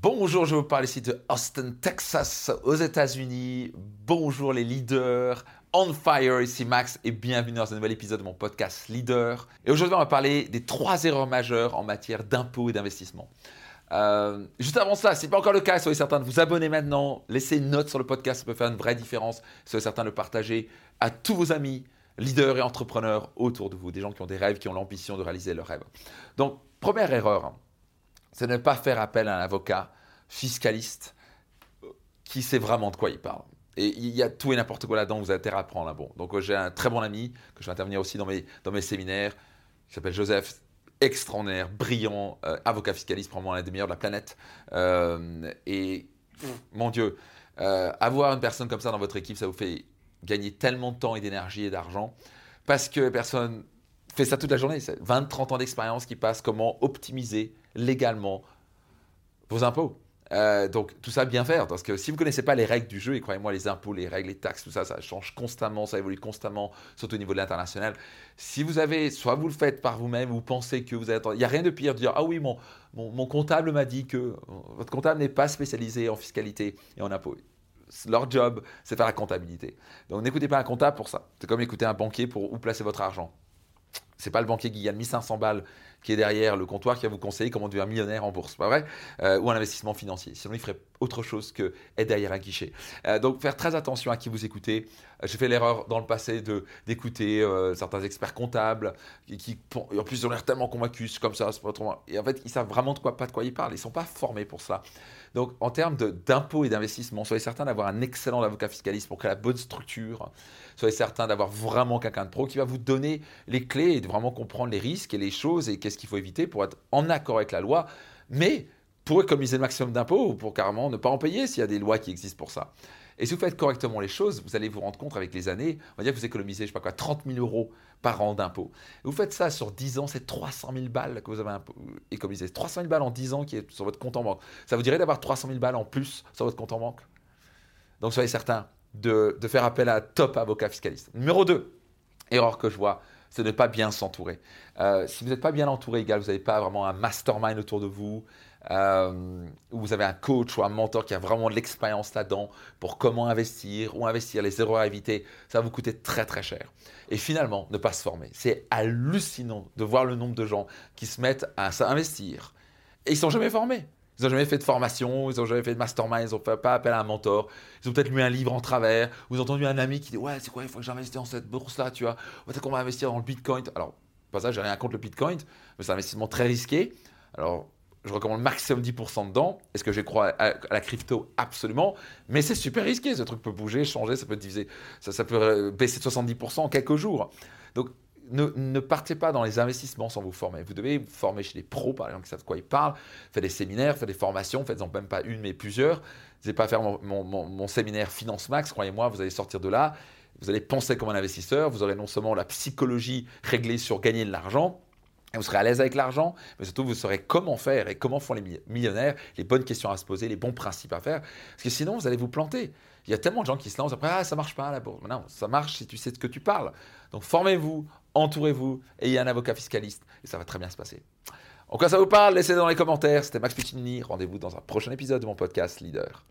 Bonjour, je vous parle ici de Austin, Texas, aux États-Unis. Bonjour les leaders. On fire, ici Max et bienvenue dans un nouvel épisode de mon podcast Leader. Et aujourd'hui, on va parler des trois erreurs majeures en matière d'impôts et d'investissement. Euh, juste avant ça, si ce n'est pas encore le cas, soyez certain de vous abonner maintenant, laissez une note sur le podcast, ça peut faire une vraie différence. Soyez certain de le partager à tous vos amis, leaders et entrepreneurs autour de vous, des gens qui ont des rêves, qui ont l'ambition de réaliser leurs rêves. Donc, première erreur, c'est ne pas faire appel à un avocat fiscaliste qui sait vraiment de quoi il parle. Et il y a tout et n'importe quoi là-dedans, vous avez intérêt à apprendre un bon. Donc j'ai un très bon ami que je vais intervenir aussi dans mes, dans mes séminaires, qui s'appelle Joseph, extraordinaire, brillant, euh, avocat fiscaliste, probablement l'un des meilleurs de la planète. Euh, et mon Dieu, euh, avoir une personne comme ça dans votre équipe, ça vous fait gagner tellement de temps et d'énergie et d'argent parce que personne fait ça toute la journée. 20-30 ans d'expérience qui passent comment optimiser légalement vos impôts. Euh, donc tout ça bien faire, parce que si vous ne connaissez pas les règles du jeu, et croyez-moi, les impôts, les règles, les taxes, tout ça, ça change constamment, ça évolue constamment, surtout au niveau de l'international. Si vous avez, soit vous le faites par vous-même, vous pensez que vous êtes... Il n'y a rien de pire de dire, ah oui, mon, mon, comptable m'a dit que votre comptable n'est pas spécialisé en fiscalité et en impôts. Leur job, c'est faire la comptabilité. Donc n'écoutez pas un comptable pour ça. C'est comme écouter un banquier pour où placer votre argent. C'est pas le banquier qui gagne 1500 balles qui est derrière le comptoir qui va vous conseiller comment devenir millionnaire en bourse, pas vrai? Euh, Ou un investissement financier. Sinon, il ferait autre chose que être derrière un guichet. Euh, donc, faire très attention à qui vous écoutez. Euh, j'ai fait l'erreur dans le passé de d'écouter certains experts comptables qui, en plus, ils ont l'air tellement convaincus comme ça, c'est pas trop. Et en fait, ils savent vraiment de quoi, pas de quoi ils parlent. Ils sont pas formés pour cela. Donc, en termes d'impôts et d'investissement, soyez certain d'avoir un excellent avocat fiscaliste pour créer la bonne structure. Soyez certain d'avoir vraiment quelqu'un de pro qui va vous donner les clés et de vraiment comprendre les risques et les choses et qu'est-ce qu'il faut éviter pour être en accord avec la loi, mais pour économiser le maximum d'impôts ou pour carrément ne pas en payer s'il y a des lois qui existent pour ça. Et si vous faites correctement les choses, vous allez vous rendre compte avec les années, on va dire que vous économisez, je sais pas quoi, 30 000 euros par an d'impôts. Vous faites ça sur 10 ans, c'est 300 000 balles que vous avez économisé. 300 000 balles en 10 ans qui est sur votre compte en banque. Ça vous dirait d'avoir 300 000 balles en plus sur votre compte en banque? Donc soyez certain de, de faire appel à un top avocat fiscaliste. Numéro 2, erreur que je vois, c'est de ne pas bien s'entourer. Euh, si vous n'êtes pas bien entouré, égal, vous n'avez pas vraiment un mastermind autour de vous, euh, ou vous avez un coach ou un mentor qui a vraiment de l'expérience là-dedans pour comment investir ou investir, les erreurs à éviter, ça va vous coûter très très cher. Et finalement, ne pas se former. C'est hallucinant de voir le nombre de gens qui se mettent à s'investir et ils sont jamais formés. Ils n'ont jamais fait de formation, ils n'ont jamais fait de mastermind, ils n'ont pas appel à un mentor. Ils ont peut-être lu un livre en travers. Vous avez entendu un ami qui dit Ouais, c'est quoi, il faut que j'investisse dans cette bourse-là, tu vois. Peut-être qu'on va investir dans le bitcoin. Alors, pas ça, j'ai rien contre le bitcoin, mais c'est un investissement très risqué. Alors, je recommande maximum 10% dedans. Est-ce que je crois à, la crypto? Absolument. Mais c'est super risqué. Ce truc peut bouger, changer, ça peut diviser, ça, ça peut baisser de 70% en quelques jours. Donc, ne, partez pas dans les investissements sans vous former. Vous devez vous former chez des pros, par exemple, qui savent de quoi ils parlent. Faites des séminaires, faites des formations, faites-en même pas une, mais plusieurs. N'allez pas faire mon, séminaire Finance Max, croyez-moi, vous allez sortir de là. Vous allez penser comme un investisseur. Vous aurez non seulement la psychologie réglée sur gagner de l'argent, vous serez à l'aise avec l'argent, mais surtout vous saurez comment faire et comment font les millionnaires, les bonnes questions à se poser, les bons principes à faire. Parce que sinon, vous allez vous planter. Il y a tellement de gens qui se lancent après, ah, ça marche pas la bourse. Non, ça marche si tu sais de ce que tu parles. Donc formez-vous, entourez-vous, ayez un avocat fiscaliste et ça va très bien se passer. En quoi ça vous parle? Laissez-le dans les commentaires. C'était Max Puccini. Rendez-vous dans un prochain épisode de mon podcast Leader.